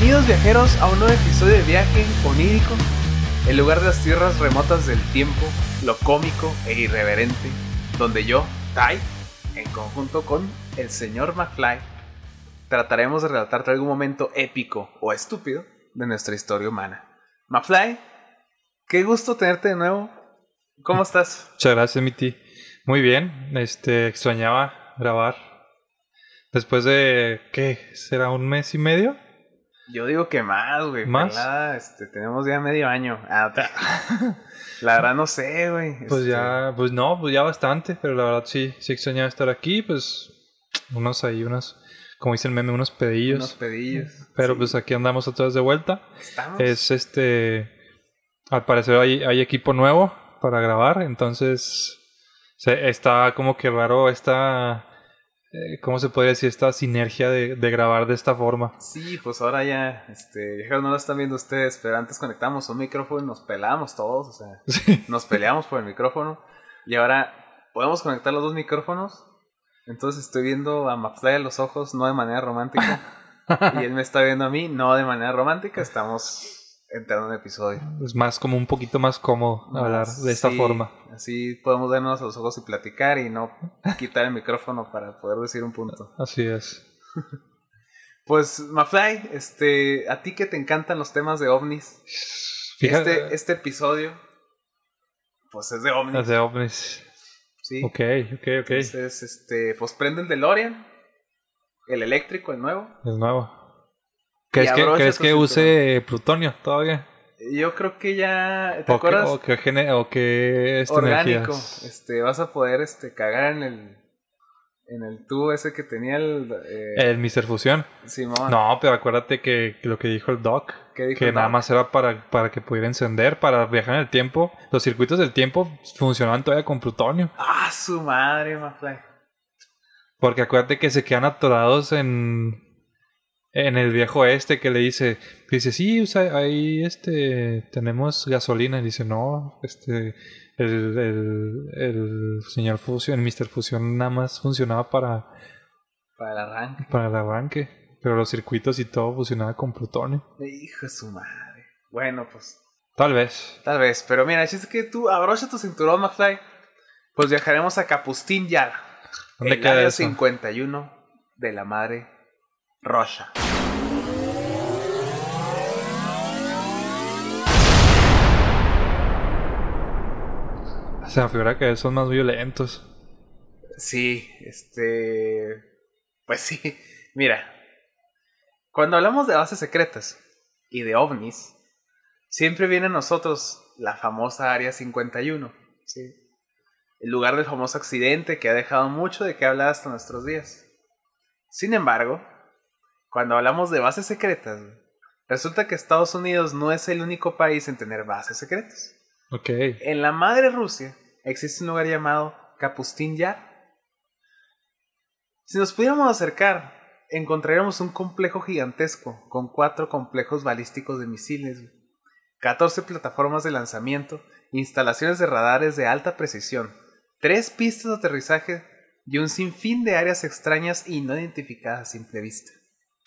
Bienvenidos viajeros a un nuevo episodio de Viaje Onírico, el lugar de las tierras remotas del tiempo, lo cómico e irreverente, donde yo, Tai, en conjunto con el señor McFly, trataremos de relatarte algún momento épico o estúpido de nuestra historia humana. McFly, qué gusto tenerte de nuevo. ¿Cómo estás? Muchas gracias, Miti. Muy bien, este, extrañaba grabar. Después de, ¿qué? ¿Será un mes y medio? Yo digo que más, güey. ¿Más? Pelada, este, tenemos ya medio año. Ah, la verdad no sé, güey. Pues Este, ya, pues no, pues ya bastante, pero la verdad sí, sí extrañaba estar aquí, pues unos ahí, unos, como dice el meme, unos pedillos. Unos pedillos. pero Sí. pues aquí andamos otra vez de vuelta. Estamos. Es este, al parecer hay, hay equipo nuevo para grabar, entonces se, está como que raro esta, eh, ¿cómo se podría decir? Esta sinergia de, de grabar de esta forma. Sí, pues ahora ya, este, no lo están viendo ustedes, pero antes conectamos un micrófono y nos pelábamos todos, o sea, Sí. nos peleamos por el micrófono y ahora podemos conectar los dos micrófonos. Entonces estoy viendo a a los ojos, no de manera romántica, y él me está viendo a mí, no de manera romántica. Estamos entrando en un episodio. Es más como un poquito más cómodo hablar de esta Sí, forma. Así podemos vernos a los ojos y platicar y no quitar el micrófono para poder decir un punto. Así es. Pues, McFly, este, a ti que te encantan los temas de ovnis, Fíjate, este, este episodio, pues es de ovnis. las de ovnis. Sí. Ok, ok, ok. Entonces, este, pues prende el DeLorean, el eléctrico, el nuevo. El nuevo. ¿Crees que, ¿crees tu que use plutonio todavía? Yo creo que ya, ¿te ¿O que, acuerdas? o que, gene- o que este, Orgánico. Este, vas a poder, este, cagar en el, en el tubo ese que tenía el, eh, El Mr. Fusión. Simón. No, pero acuérdate que que lo que dijo el Doc, ¿Qué dijo que el nada Doc? más era para, para que pudiera encender, para viajar en el tiempo. Los circuitos del tiempo funcionaban todavía con plutonio. Ah, su madre, McFly. Porque acuérdate que se quedan atorados en, en el viejo este que le dice, dice, sí, o sea, ahí este, tenemos gasolina. Y dice, no, este, el, el, el señor Fusión, el Mr. Fusión nada más funcionaba para, Para el arranque. para el arranque. Pero los circuitos y todo funcionaba con plutonio. Hijo de su madre. Bueno, pues, Tal vez. tal vez. Pero mira, el chiste es que tú abrocha tu cinturón, McFly. Pues viajaremos a Capustín Yar. ¿Dónde el queda área eso? 51 de la madre Rocha. Se me figura que son más violentos. Sí, este. Pues sí. Mira, cuando hablamos de bases secretas y de ovnis, siempre viene a nosotros la famosa Área 51. ¿sí? El lugar del famoso accidente que ha dejado mucho de qué hablar hasta nuestros días. Sin embargo, cuando hablamos de bases secretas, resulta que Estados Unidos no es el único país en tener bases secretas. Ok. En la madre Rusia existe un lugar llamado Kapustin Yar. Si nos pudiéramos acercar, encontraríamos un complejo gigantesco con cuatro complejos balísticos de misiles, 14 plataformas de lanzamiento, instalaciones de radares de alta precisión, tres pistas de aterrizaje y un sinfín de áreas extrañas y no identificadas a simple vista.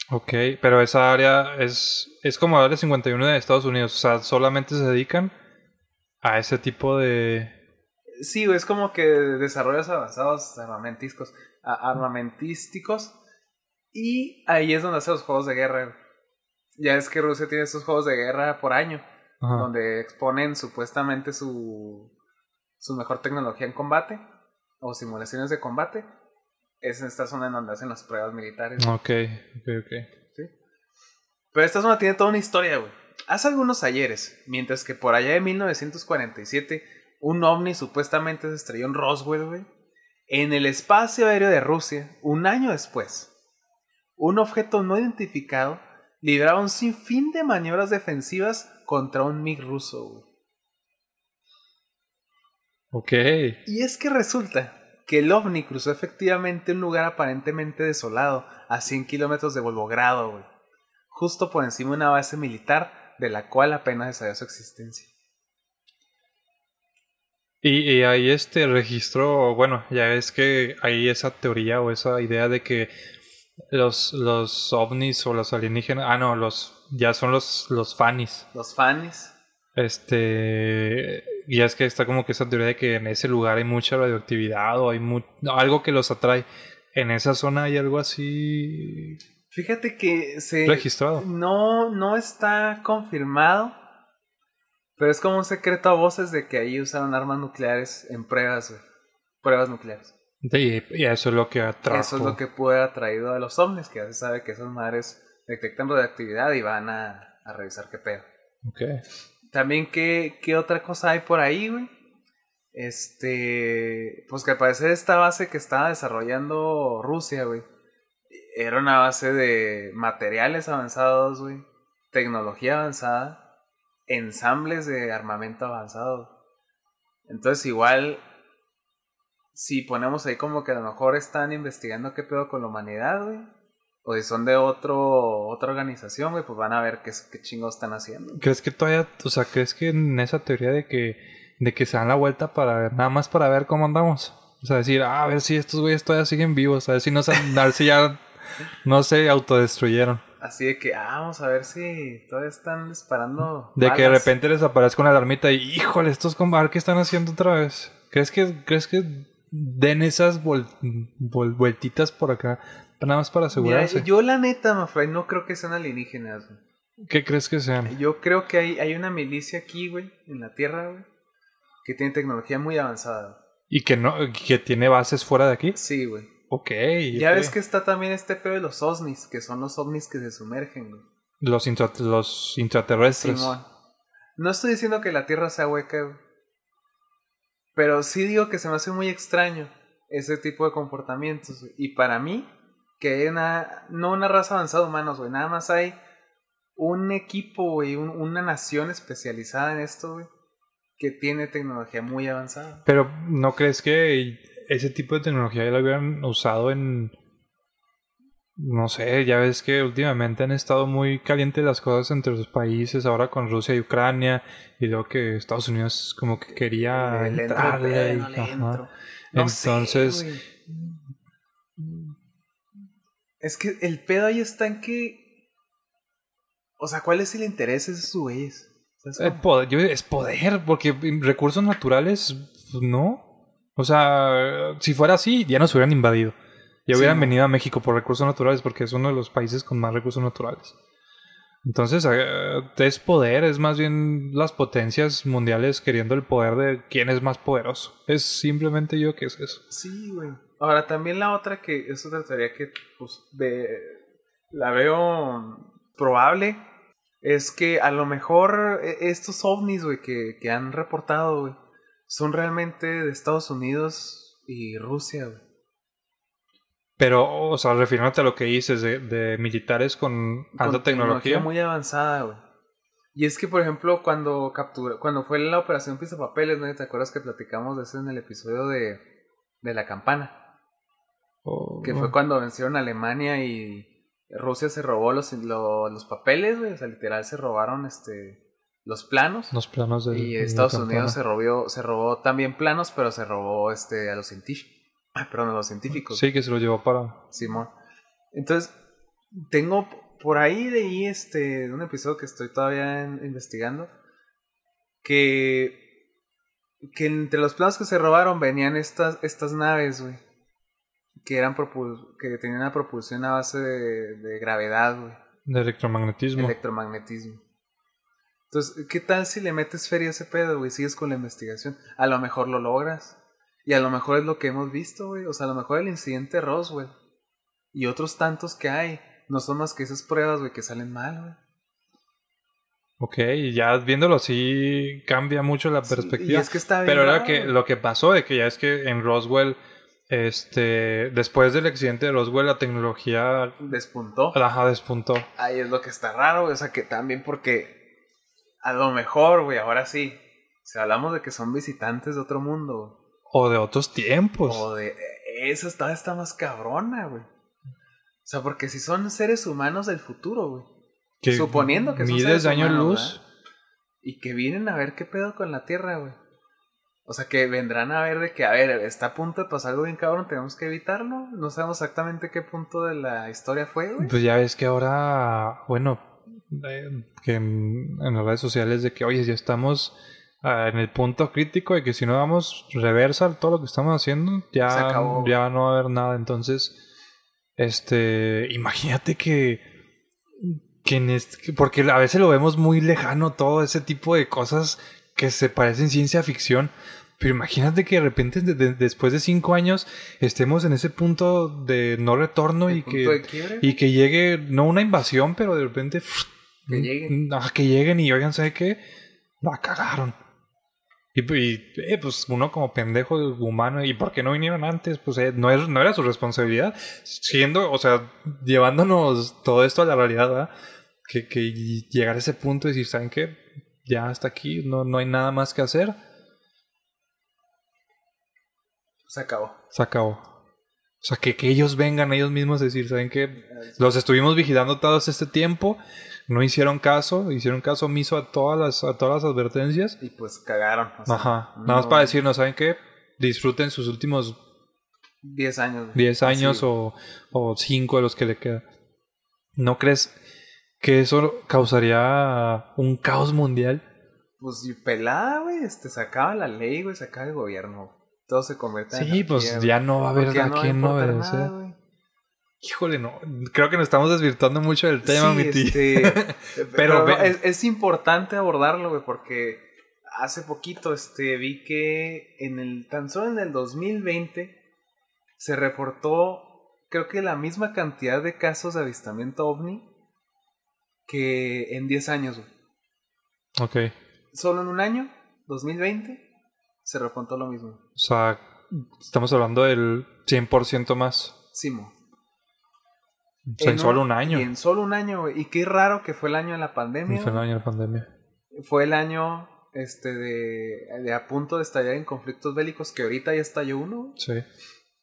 Ok, pero esa área es, es como la área 51 de Estados Unidos. O sea, solamente se dedican a ese tipo de... Sí, es como que desarrollos avanzados armamentísticos, armamentísticos y ahí es donde hacen los juegos de guerra. Ya es que Rusia tiene estos juegos de guerra por año, Ajá. donde exponen supuestamente su, su mejor tecnología en combate o simulaciones de combate. Es en esta zona en donde hacen las pruebas militares. Ok, ok, ok. ¿sí? Pero esta zona tiene toda una historia, güey. Hace algunos ayeres, mientras que por allá de 1947, un ovni supuestamente se estrelló en Roswell, güey. En el espacio aéreo de Rusia, un año después, un objeto no identificado libraba un sinfín de maniobras defensivas contra un MiG ruso, güey. Ok. Y es que resulta que el ovni cruzó efectivamente un lugar aparentemente desolado, a 100 kilómetros de Volgogrado, güey. Justo por encima de una base militar de la cual apenas se sabía su existencia. Y, y ahí este registro, bueno, ya es que hay esa teoría o esa idea de que los, los ovnis o los alienígenas. Ah, no, los ya son los, los fanis. Los fanis. Este. Y es que está como que esa teoría de que en ese lugar hay mucha radioactividad o hay mu- algo que los atrae. En esa zona hay algo así Fíjate que se... registrado. No, no está confirmado. Pero es como un secreto a voces de que ahí usaron armas nucleares en pruebas, güey. Pruebas nucleares. Y, y eso es lo que atrajo. Eso es lo que puede haber atraído a los ovnis, que ya se sabe que esas madres detectan radioactividad y van a, a revisar qué pedo. Ok. También, ¿qué, ¿qué otra cosa hay por ahí, güey? Este. Pues que al parecer esta base que estaba desarrollando Rusia, güey. Era una base de materiales avanzados, güey. Tecnología avanzada. Ensambles de armamento avanzado. Entonces, igual. Si ponemos ahí como que a lo mejor están investigando qué pedo con la humanidad, güey. O si son de otro, otra organización, güey, pues van a ver qué, qué chingos están haciendo. ¿Crees que todavía, o sea, crees que en esa teoría de que, de que se dan la vuelta para nada más para ver cómo andamos? O sea, decir, ah, a ver si estos güeyes todavía siguen vivos, a ver si no se, a ver si ya no se autodestruyeron. Así de que, ah, vamos a ver si todavía están disparando. De que de repente les aparezca una alarmita y, híjole, estos ver qué están haciendo otra vez. ¿Crees que, crees que den esas vol- vol- vueltitas por acá? Nada más para Mira, asegurarse. yo la neta, Mafray, no creo que sean alienígenas. güey. ¿Qué crees que sean? Yo creo que hay, hay una milicia aquí, güey, en la Tierra, güey, que tiene tecnología muy avanzada. Y que no, que tiene bases fuera de aquí. Sí, güey. Ok. Ya ves que está también este pedo de los ovnis, que son los ovnis que se sumergen, güey. Los, intra- los intraterrestres. Simón. No estoy diciendo que la Tierra sea hueca, güey. Pero sí digo que se me hace muy extraño ese tipo de comportamientos. güey. Y para mí, que hay una, no una raza avanzada de humanos, güey. Nada más hay un equipo, güey, un- una nación especializada en esto, güey. Que tiene tecnología muy avanzada. Pero ¿no crees que ese tipo de tecnología ya lo hubieran usado en... No sé, ya ves que últimamente han estado muy calientes las cosas entre los países, ahora con Rusia y Ucrania, y luego que Estados Unidos como que quería entro, entrarle no sé, Entonces, güey. Es que el pedo ahí está en que. O sea, ¿cuál es el interés de esos güeyes? ¿Sabes eh, poder- yo- es poder, porque recursos naturales, pues, no. O sea, si fuera así, ya nos hubieran invadido. Ya hubieran venido a México por recursos naturales, porque es uno de los países con más recursos naturales. Entonces, eh, es poder, es más bien las potencias mundiales queriendo el poder de quién es más poderoso. Es simplemente yo que es eso. Sí, güey. Ahora, también la otra que es otra teoría que, pues, ve- la veo probable es que a lo mejor eh, estos ovnis, güey, que, que han reportado, güey, son realmente de Estados Unidos y Rusia, güey. Pero, o sea, refiriéndote a lo que dices de, de militares con alta con tecnología. muy avanzada, güey. Y es que, por ejemplo, cuando captura, cuando fue la operación Pisapapeles, ¿no? ¿Te acuerdas que platicamos de eso en el episodio de, de la campana? Que fue cuando vencieron a Alemania y Rusia se robó los, lo- los papeles, güey. O sea, literal se robaron este los planos. los planos de y Estados Unidos se robó, se robó también planos, pero se robó este a los científicos. Perdón, a los científicos. Sí, que se lo llevó para. Simón. Entonces, tengo por ahí de ahí este un episodio que estoy todavía en- investigando que que entre los planos que se robaron venían estas estas naves, güey, que eran propul- que tenían una propulsión a base de, de gravedad, güey, De electromagnetismo. electromagnetismo. Entonces, ¿qué tal si le metes feria a ese pedo, güey? Sigues con la investigación. A lo mejor lo logras. Y a lo mejor es lo que hemos visto, güey. O sea, a lo mejor el incidente Roswell y otros tantos que hay no son más que esas pruebas, güey, que salen mal, güey. Ok, y ya viéndolo así cambia mucho la Sí, perspectiva. y es que está bien Pero era que lo que pasó de que ya es que en Roswell, este, después del accidente de Roswell, la tecnología Despuntó. ajá, despuntó. Ahí es lo que está raro, güey. O sea, que también porque a lo mejor, güey, ahora sí. Si hablamos de que son visitantes de otro mundo, güey. O de otros tiempos. O de. Esa está, está más cabrona, güey. O sea, porque si son seres humanos del futuro, güey. que suponiendo que son miles seres de años humanos, luz. ¿verdad? Y que vienen a ver qué pedo con la Tierra, güey. O sea, que vendrán a ver de que, a ver, está a punto de pasar algo bien cabrón, tenemos que evitarlo. No sabemos exactamente qué punto de la historia fue, güey. Pues ya ves que ahora, bueno, eh, que en, en las redes sociales de que, oye, ya estamos ah, en el punto crítico de que si no damos reversa todo lo que estamos haciendo, Se ya, acabó. ya no va a haber nada. Entonces, este, imagínate que, que en este- porque a veces lo vemos muy lejano todo ese tipo de cosas que se parecen ciencia ficción. Pero imagínate que de repente de- de- después de cinco años estemos en ese punto de no retorno y que, y que llegue, no una invasión, pero de repente Que lleguen. que lleguen y oigan, ¿sabe qué? La cagaron. Y, y, eh, pues uno como pendejo humano, ¿y por qué no vinieron antes? Pues eh, no, es, no era su responsabilidad. Siendo, o sea, llevándonos todo esto a la realidad, ¿verdad? Que, que llegar a ese punto y decir, ¿saben qué? Ya hasta aquí, no, no hay nada más que hacer. Se acabó. Se acabó. O sea, que, que ellos vengan ellos mismos a decir, ¿saben qué? Los estuvimos vigilando todo este tiempo, no hicieron caso, hicieron caso omiso a todas las, a todas las advertencias. Y pues cagaron. o sea, Ajá. Nada más no- para decirnos, ¿saben qué? Disfruten sus últimos 10 años. güey. 10 años o, o 5 de los que le queda. ¿No crees que eso causaría un caos mundial? Pues pelada, güey. Este, se acaba la ley, güey. Se acaba el gobierno. Todo se convierte en. Sí, pues ya no va a haber a no quién no importar obedecer. nada, güey. Híjole, no. Creo que nos estamos desvirtuando mucho del tema, Sí, mi tío. este, Pero pero ve- no, es, es importante abordarlo, güey, porque hace poquito este, vi que en el tan solo en el 2020 se reportó, creo que la misma cantidad de casos de avistamiento ovni que en 10 años, güey. Ok. Solo en un año, 2020, se reportó lo mismo. O sea, estamos hablando del 100% más. Simo. O sea, en, solo un año. Y en solo un año, güey. Y qué raro que fue el año de la pandemia. Fue el año de la pandemia. fue el año este de, de a punto de estallar en conflictos bélicos que ahorita ya estalló uno. Sí.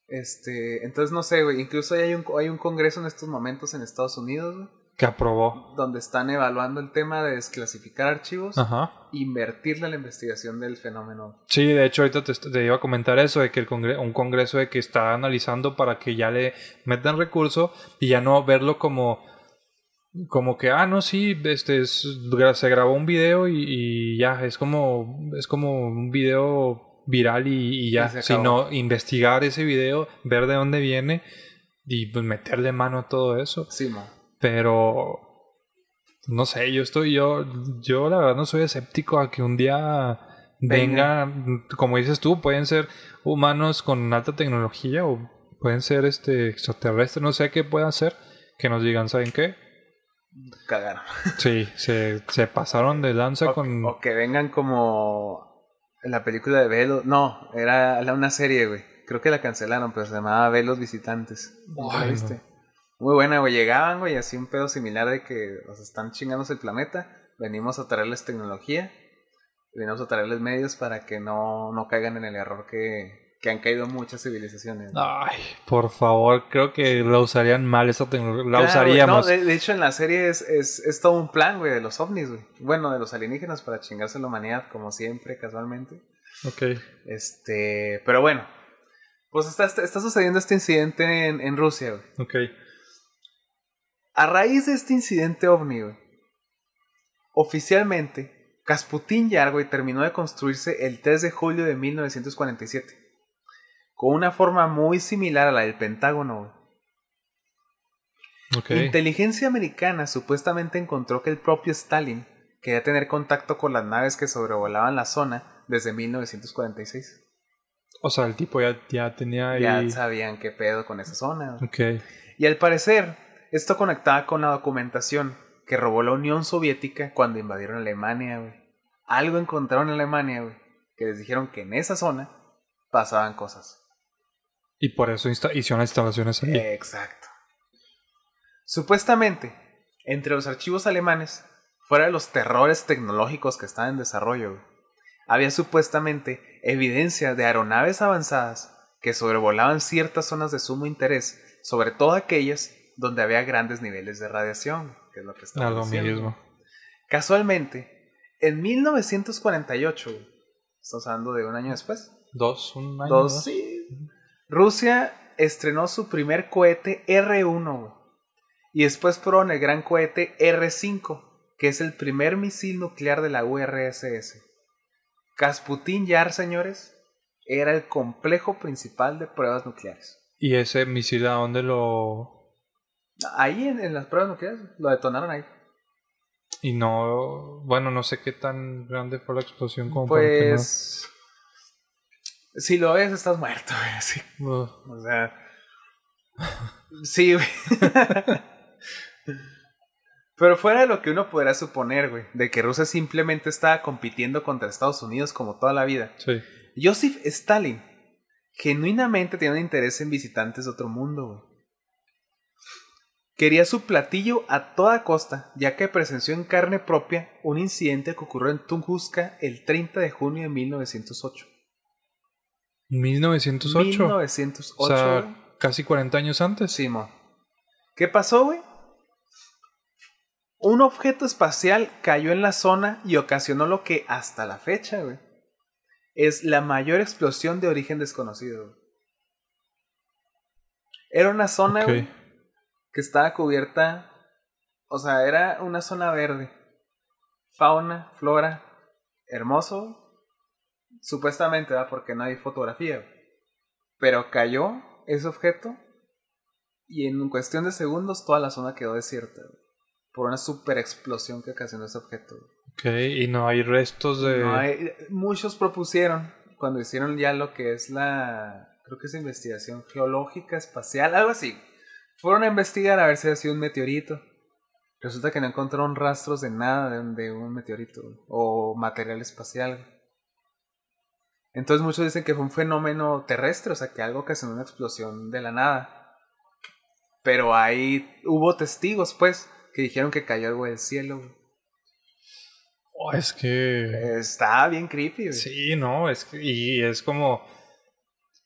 Este, entonces no sé, güey, incluso hay un hay un congreso en estos momentos en Estados Unidos, güey, Que aprobó. donde están evaluando el tema de desclasificar archivos, Ajá. invertirle a la investigación del fenómeno. Sí, de hecho ahorita te, te iba a comentar eso, de que el congre un congreso de que está analizando para que ya le metan recurso y ya no verlo como como que ah no sí este es- se grabó un video y, y ya es como es como un video viral y, y ya Y sino investigar ese video ver de dónde viene y pues meterle mano a todo eso Sí, mo. Pero no sé, yo estoy, yo, yo la verdad no soy escéptico a que un día Venga. venga, como dices tú, pueden ser humanos con alta tecnología o pueden ser este extraterrestres, no sé qué puedan ser, que nos digan, ¿saben qué? Cagaron. Sí, se, se pasaron de lanza O, con... o que vengan como en la película de Velo. No, era una serie, güey. Creo que la cancelaron, pero se llamaba Velos Visitantes. ¿No la Ay, no. Muy buena, güey. Llegaban, güey, así un pedo similar de que sea, están chingándose el planeta. Venimos a traerles tecnología. Venimos a traerles medios para que no, no caigan en el error que, que han caído muchas civilizaciones. Ay, por favor, creo que la usarían mal esa tecnología. La Claro, usaríamos. No, de, de hecho, en la serie es, es, es todo un plan, güey, de los ovnis, güey. Bueno, de los alienígenas para chingarse la humanidad, como siempre, casualmente. Ok. Este, pero bueno, pues está, está sucediendo este incidente en, en Rusia, güey. Ok. A raíz de este incidente ovni, oficialmente, Kasputin Yar, güey, terminó de construirse el 3 de julio de 1947, con una forma muy similar a la del Pentágono, güey. Ok. Inteligencia americana supuestamente encontró que el propio Stalin quería tener contacto con las naves que sobrevolaban la zona desde 1946. O sea, el tipo ya, ya tenía ahí... Ya sabían qué pedo con esa zona. güey. Ok. Y al parecer, esto conectaba con la documentación que robó la Unión Soviética cuando invadieron Alemania, güey. Algo encontraron en Alemania, güey, que les dijeron que en esa zona pasaban cosas. Y por eso hicieron las instalaciones ahí. Exacto. Supuestamente, entre los archivos alemanes, fuera de los terrores tecnológicos que estaban en desarrollo, güey, había supuestamente evidencia de aeronaves avanzadas que sobrevolaban ciertas zonas de sumo interés, sobre todo aquellas donde había grandes niveles de radiación, que es lo que estamos diciendo. mismo. Casualmente, en 1948, güey, Estamos hablando de un año después. Dos, un año. Dos, sí. Rusia estrenó su primer cohete R1, güey. Y después probaron el gran cohete R5, que es el primer misil nuclear de la URSS. Kasputin Yar, señores, era el complejo principal de pruebas nucleares. ¿Y ese misil a dónde lo...? Ahí en, en las pruebas nucleares, lo detonaron ahí. Y no... Bueno, no sé qué tan grande fue la explosión como para que no- Pues... Si lo ves, estás muerto, güey. Sí. O sea... Sí, güey. Pero fuera de lo que uno podrá suponer, güey, de que Rusia simplemente estaba compitiendo contra Estados Unidos como toda la vida. Sí. Joseph Stalin genuinamente tenía un interés en visitantes de otro mundo, güey. Quería su platillo a toda costa, ya que presenció en carne propia un incidente que ocurrió en Tunguska el 30 de junio de 1908. 1908. 1908. o sea, casi 40 años antes. Simón. ¿Qué pasó, güey? Un objeto espacial cayó en la zona y ocasionó lo que hasta la fecha, güey, es la mayor explosión de origen desconocido. güey. Era una zona, güey, que estaba cubierta, o sea, era una zona verde. Fauna, flora, hermoso, supuestamente, ¿verdad? Porque no hay fotografía. Pero cayó ese objeto y en cuestión de segundos toda la zona quedó desierta. Por una super explosión que ocasionó ese objeto. Ok, y no hay restos de... No hay- muchos propusieron, cuando hicieron ya lo que es la, creo que es investigación geológica, espacial, algo así. Fueron a investigar a ver si había sido un meteorito. Resulta que no encontraron rastros de nada de un, meteorito o material espacial. Entonces muchos dicen que fue un fenómeno terrestre, o sea, que algo ocasionó una explosión de la nada. Pero ahí hubo testigos, pues, que dijeron que cayó algo del cielo. Oh, es que... Está bien creepy. güey. Sí, no, es que... Y es como...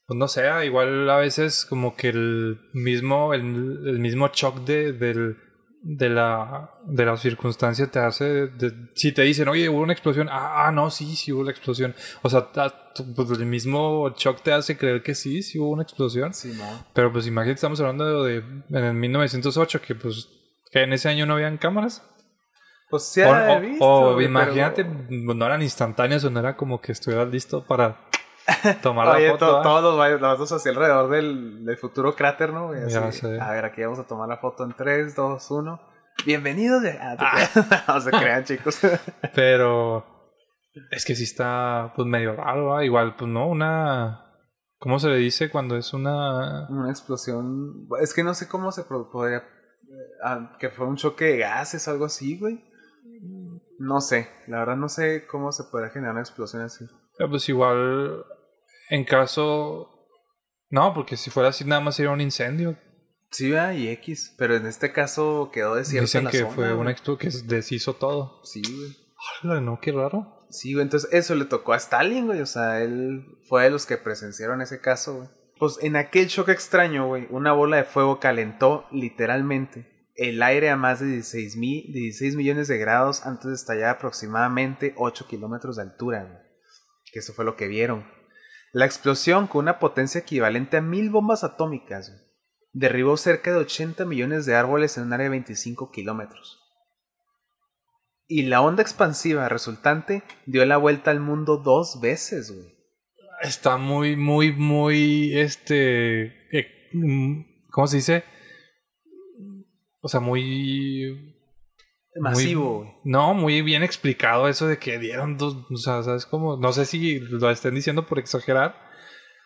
Pues no sé, igual a veces como que el mismo, el, el mismo shock de, del, de, la, de la circunstancia te hace... de- si te dicen, oye, hubo una explosión. Ah, ah, no, sí, sí hubo la explosión. O sea, ta- pues el mismo shock te hace creer que sí, sí hubo una explosión. Sí, no. Pero pues imagínate, estamos hablando de, en el 1908, que pues que en ese año no habían cámaras. Pues sí, O, o- visto, o imagínate, pero- no eran instantáneas o no era como que estuvieras listo para tomar Oye, la to- foto. ¿ah? todos los va- los vatos hacia alrededor del, del futuro cráter, ¿no? Así. A ver, aquí vamos a tomar la foto en 3, 2, 1. Bienvenidos. De... Ah, creas. no se crean, chicos. Pero es que sí está pues medio raro, ¿ah? igual pues no, una... ¿Cómo se le dice cuando es una... Una explosión. Es que no sé cómo se podría. eh, ah, que fue un choque de gases o algo así, güey. No sé. La verdad, no sé cómo se podría generar una explosión así. eh, Pues igual en caso... No, porque si fuera así nada más sería un incendio. Sí, ¿verdad? y X. Pero en este caso quedó desierta Dicen la que zona, fue una explosión que deshizo todo. Sí, güey. Hola, no, qué raro. Sí, güey, entonces eso le tocó a Stalin, güey. O sea, él fue de los que presenciaron ese caso, güey. Pues en aquel choque extraño, güey, una bola de fuego calentó literalmente el aire a más de 16, mi- 16 millones de grados antes de estallar aproximadamente 8 kilómetros de altura, güey. Que eso fue lo que vieron. La explosión, con una potencia equivalente a mil bombas atómicas, derribó cerca de 80 millones de árboles en un área de 25 kilómetros. Y la onda expansiva resultante dio la vuelta al mundo dos veces, güey. Está muy, muy, muy, este, eh, mm, ¿cómo se dice? O sea, muy... Masivo, muy- güey. No, muy bien explicado eso de que dieron dos, o sea, ¿sabes cómo? No sé si lo estén diciendo por exagerar.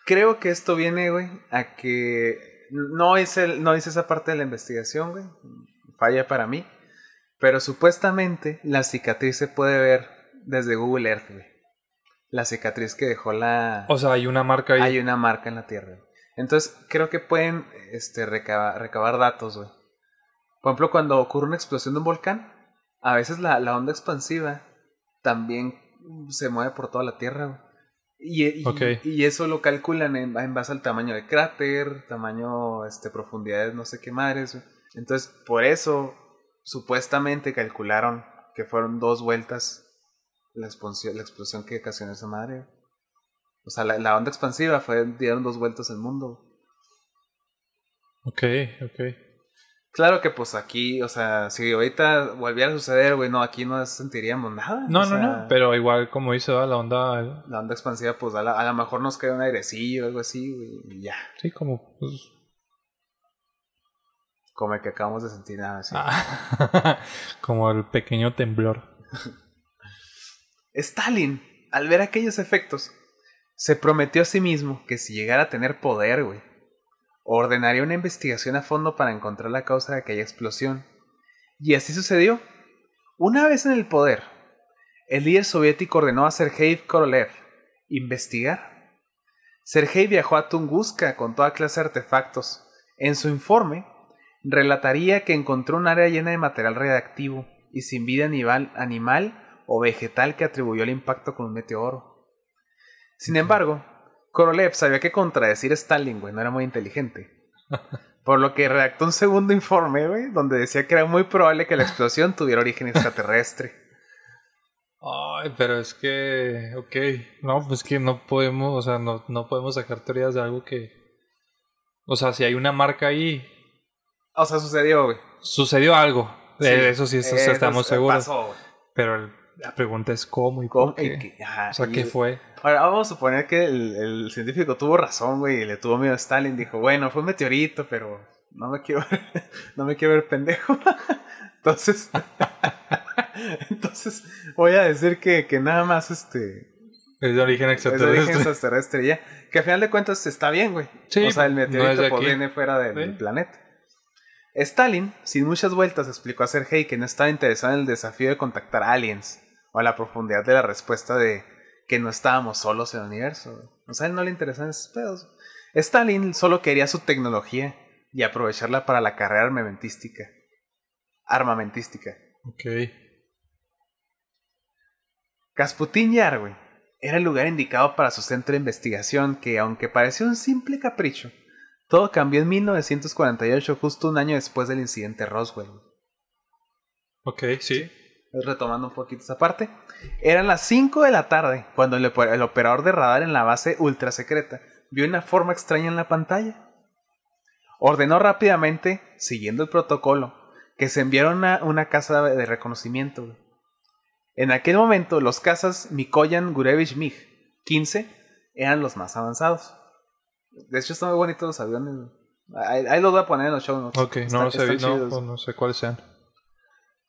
Creo que esto viene, güey, a que no hice, el- no hice esa parte de la investigación, güey. Falla para mí. Pero supuestamente la cicatriz se puede ver desde Google Earth, güey. La cicatriz que dejó la... O sea, hay una marca ahí. Hay una marca en la Tierra. güey. Entonces, creo que pueden este, recabar, recabar datos, güey. Por ejemplo, cuando ocurre una explosión de un volcán, a veces la, la onda expansiva también se mueve por toda la Tierra, güey. Y, y- Ok. y eso lo calculan en, en base al tamaño del cráter, tamaño, este, profundidades, no sé qué madres, güey. Entonces, por eso, supuestamente calcularon que fueron dos vueltas la explosión, la explosión que ocasionó esa madre. güey. O sea, la, la onda expansiva fue, dieron dos vueltas el mundo. Ok, ok. Claro que pues aquí, o sea, si ahorita volviera a suceder, güey, no, aquí no sentiríamos nada. No, no, sea, no. Pero igual, como dice, la onda. La onda expansiva, pues a, la- a lo mejor nos queda un airecillo o algo así, güey, y ya. Sí, como. pues, Como el que acabamos de sentir nada así. ah, como el pequeño temblor. Stalin, al ver aquellos efectos, se prometió a sí mismo que si llegara a tener poder, güey, ordenaría una investigación a fondo para encontrar la causa de aquella explosión. Y así sucedió. Una vez en el poder, el líder soviético ordenó a Sergei Korolev investigar. Sergei viajó a Tunguska con toda clase de artefactos. En su informe, relataría que encontró un área llena de material radiactivo y sin vida animal, animal o vegetal que atribuyó el impacto con un meteoro. Sin embargo, Korolev sabía que contradecir a Stalin, güey, no era muy inteligente. Por lo que redactó un segundo informe, güey, donde decía que era muy probable que la explosión tuviera origen extraterrestre. Ay, pero es que. Ok. No, pues que no podemos. O sea, no, no podemos sacar teorías de algo que. O sea, si hay una marca ahí. O sea, sucedió, güey. Sucedió algo. De Sí, eso sí eso eso estamos es- seguros. pasó. Pero la pregunta es cómo y ¿Cómo? por Y qué. que- ajá, O sea, y- ¿qué fue? Ahora vamos a suponer que el, el científico tuvo razón, güey, y le tuvo miedo a Stalin. Dijo, bueno, fue un meteorito, pero no me quiero ver, no me quiero ver pendejo. Entonces, entonces voy a decir que, que nada más este Es de origen es de extraterrestre. origen extraterrestre ya. Que al final de cuentas está bien, güey. Sí, o sea, el no meteorito de pues, viene fuera del, Sí. del planeta. Stalin, sin muchas vueltas, explicó a Sergei que no estaba interesado en el desafío de contactar aliens o a la profundidad de la respuesta de que no estábamos solos en el universo. O sea, a él no le interesaban esos pedos. Stalin solo quería su tecnología y aprovecharla para la carrera armamentística. Armamentística. Ok. Kasputin Yar, güey, era el lugar indicado para su centro de investigación que, aunque pareció un simple capricho, todo cambió en 1948, justo un año después del incidente Roswell. Ok, sí. Retomando un poquito esa parte, eran las 5 de la tarde cuando el, oper- el operador de radar en la base ultra secreta vio una forma extraña en la pantalla. Ordenó rápidamente, siguiendo el protocolo, que se enviara una, una casa de reconocimiento. güey. En aquel momento, los cazas Mikoyan Gurevich MiG 15 eran los más avanzados. De hecho, están muy bonitos los aviones. Ahí, ahí los voy a poner en los show notes. Ok, no sé, no, pues no sé cuáles sean.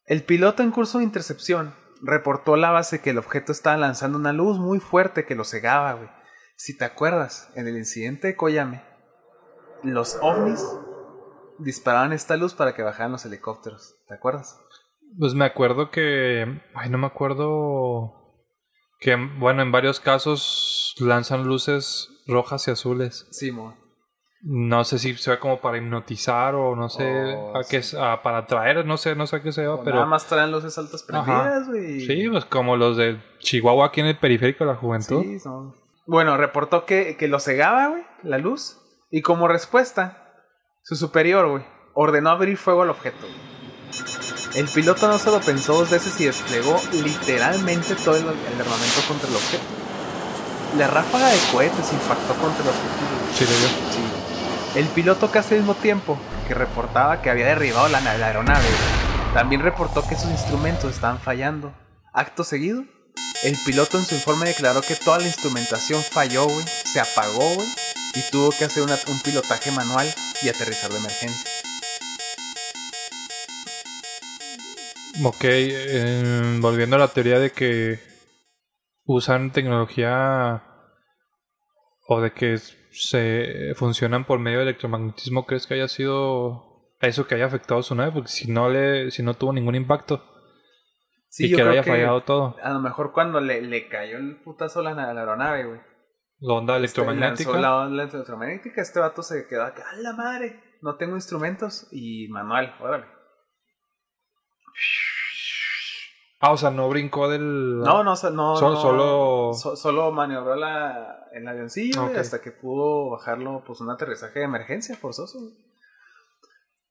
El piloto en curso de intercepción reportó a la base que el objeto estaba lanzando una luz muy fuerte que lo cegaba, güey. Si te acuerdas, en el incidente de Koyame, los ovnis disparaban esta luz para que bajaran los helicópteros. ¿Te acuerdas? Pues me acuerdo que. Ay, no me acuerdo. Que, bueno, en varios casos lanzan luces rojas y azules. Sí, mo. No sé si sea como para hipnotizar o no sé Oh, a qué sí. es- a- para atraer, no sé, no sé a qué sea, O pero Nada más traen luces altas prendidas, güey. sí, pues como los de Chihuahua aquí en el periférico de la juventud. Sí, son- Bueno, reportó que, que lo cegaba, güey, la luz. Y como respuesta, su superior, güey, ordenó abrir fuego al objeto. El piloto no se lo pensó dos veces y desplegó literalmente todo el, el armamento contra el objeto. La ráfaga de cohetes impactó contra el objetivo. Sí, le dio. Sí. El piloto casi al mismo tiempo que reportaba que había derribado la, na- la aeronave, también reportó que sus instrumentos estaban fallando. Acto seguido, el piloto en su informe declaró que toda la instrumentación falló, güey, se apagó, y tuvo que hacer un pilotaje manual y aterrizar de emergencia. Ok, eh, volviendo a la teoría de que usan tecnología o de que se funcionan por medio de electromagnetismo, ¿crees que haya sido eso que haya afectado su nave? Porque si no le, si no tuvo ningún impacto Sí, y yo que le haya fallado todo, A lo mejor cuando le, le cayó el putazo a la, a la aeronave, güey. la onda este, electromagnética. lanzó la onda electromagnética, este vato se quedó acá, ¡a la madre! No tengo instrumentos y manual, órale. Ah, o sea, no brincó del. No, no, no, So- no, solo- so- solo maniobró la, el avioncillo güey, Ok. hasta que pudo bajarlo, pues un aterrizaje de emergencia forzoso.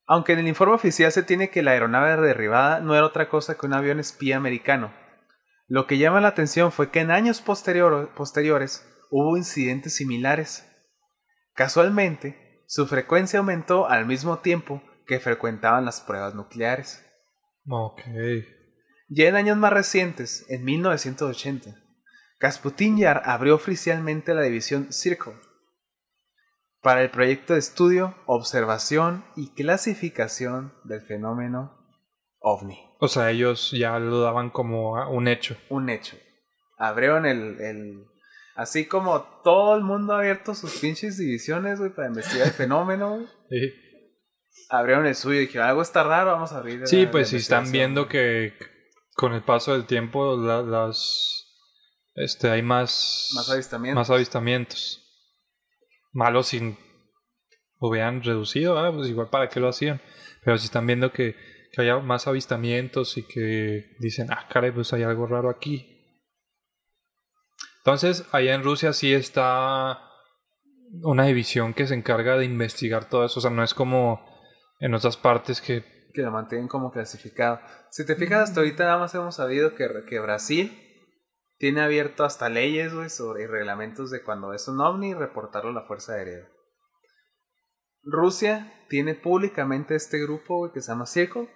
Aunque en el informe oficial se tiene que la aeronave derribada no era otra cosa que un avión espía americano. Lo que llama la atención fue que en años posterior- posteriores hubo incidentes similares. Casualmente, su frecuencia aumentó al mismo tiempo que frecuentaban las pruebas nucleares. Ok. Ya en años más recientes, en 1980, Kasputin Yar abrió oficialmente la división Circle para el proyecto de estudio, observación y clasificación del fenómeno ovni. O sea, ellos ya lo daban como un hecho. Un hecho. Abrieron el, el... Así como todo el mundo ha abierto sus pinches divisiones, güey, para investigar el fenómeno, güey. Sí, Abrieron el suyo y dijeron, algo está raro, vamos a abrir. Sí, la- pues la si están investigación". viendo que con el paso del tiempo la- las este hay más Más avistamientos. más avistamientos. Malos sin hubieran reducido, ah, pues igual para qué lo hacían. Pero si están viendo que, que haya más avistamientos y que dicen, ah, caray, pues hay algo raro aquí. Entonces, allá en Rusia sí está una división que se encarga de investigar todo eso. O sea, no es como en otras partes que que lo mantienen como clasificado. Si te fijas, hasta ahorita nada más hemos sabido que, que Brasil tiene abierto hasta leyes, güey, sobre y reglamentos de cuando es un ovni reportarlo a la Fuerza Aérea. Rusia tiene públicamente este grupo, güey, que se llama Circle.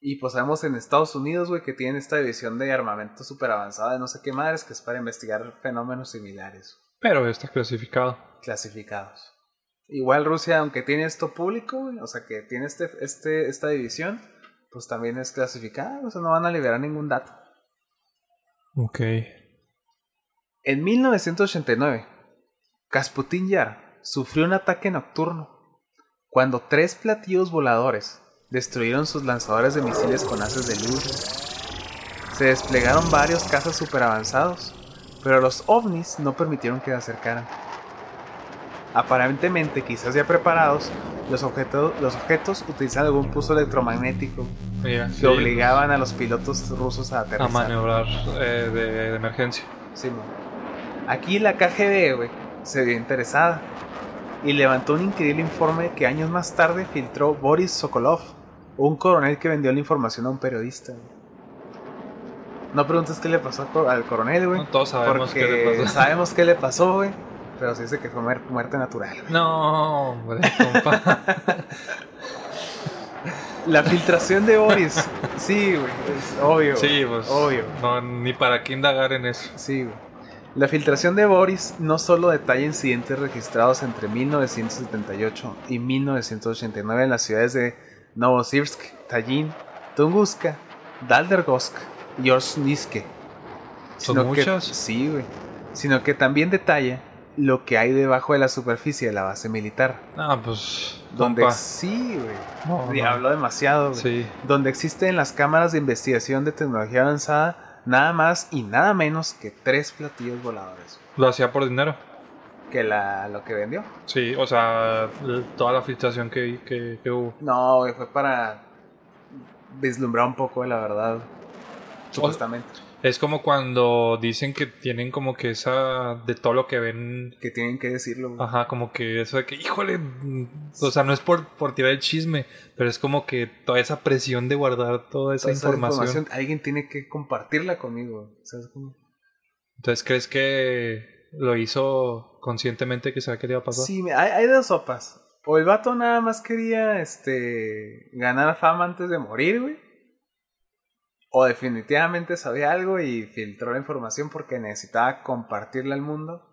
Y pues sabemos en Estados Unidos, güey, que tienen esta división de armamento súper avanzada de no sé qué madres, que es para investigar fenómenos similares, Pero está clasificado. clasificados. Igual Rusia, aunque tiene esto público, o sea que tiene este, este, esta división, pues también es clasificada, o sea, no van a liberar ningún dato. Ok. En 1989, Kasputin Yar sufrió un ataque nocturno cuando tres platillos voladores destruyeron sus lanzadores de misiles con haces de luz. Se desplegaron varios cazas super avanzados, pero los ovnis no permitieron que se acercaran. Aparentemente, quizás ya preparados, los, objetos los objetos utilizaban algún pulso electromagnético que sí, obligaban a los pilotos rusos a aterrizar. a maniobrar eh, de, de emergencia. Simón. Aquí la KGB, güey, se vio interesada y levantó un increíble informe que años más tarde filtró Boris Sokolov, un coronel que vendió la información a un periodista. No preguntes qué le pasó al cor- al coronel, güey. No, todos sabemos porque qué le pasó. sabemos qué le pasó, güey. Pero se dice que fue muer- muerte natural. güey. No, hombre, compa. La filtración de Boris. sí, güey. Es obvio. sí, pues. Obvio. No, ni para qué indagar en eso. Sí, güey. La filtración de Boris no solo detalla incidentes registrados entre 1978 y 1989 en las ciudades de Novosibirsk, Tallinn, Tunguska, Daldergosk y Orsniske. ¿Son que- muchas? sí, güey. Sino que también detalla lo que hay debajo de la superficie de la base militar. Ah, pues. Donde compa. sí, güey. No, hablo demasiado, güey Sí. donde existen las cámaras de investigación de tecnología avanzada nada más y nada menos que tres platillos voladores Lo hacía por dinero. que la, lo que vendió. Sí, o sea, toda la filtración que, que, que hubo. No, güey, fue para vislumbrar un poco de la verdad, supuestamente. Es como cuando dicen que tienen como que esa. de todo lo que ven. Que tienen que decirlo. güey. Ajá, como que eso de que, híjole. mm, O sea, no es por, por tirar el chisme, pero es como que toda esa presión de guardar toda esa Toda esa información. Alguien tiene que compartirla conmigo. ¿sabes cómo? Entonces, ¿crees que lo hizo conscientemente que sabía que le iba a pasar? Sí, hay, hay dos sopas. O el vato nada más quería este ganar fama antes de morir, güey. O definitivamente sabía algo y filtró la información porque necesitaba compartirle al mundo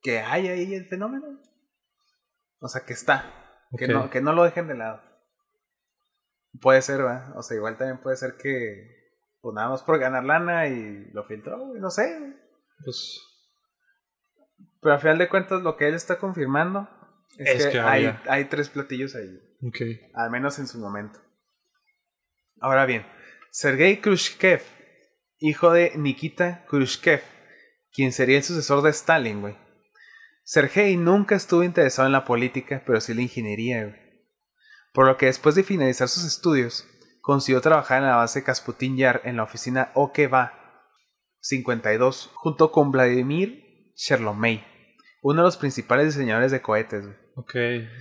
que hay ahí el fenómeno. O sea, que está. Que, no, que no lo dejen de lado. Puede ser, ¿verdad? O sea, igual también puede ser que pues nada más por ganar lana y lo filtró. No sé. Pues, Pero al final de cuentas lo que él está confirmando es, Es que, que hay, hay tres platillos ahí. Al menos en su momento. Ahora bien, Sergei Khrushchev, hijo de Nikita Khrushchev, quien sería el sucesor de Stalin. Sergei nunca estuvo interesado en la política, pero sí en la ingeniería. Por lo que después de finalizar sus estudios, consiguió trabajar en la base Kasputin Yar en la oficina OKVA 52, junto con Vladimir Sherlomey, uno de los principales diseñadores de cohetes, güey. Ok,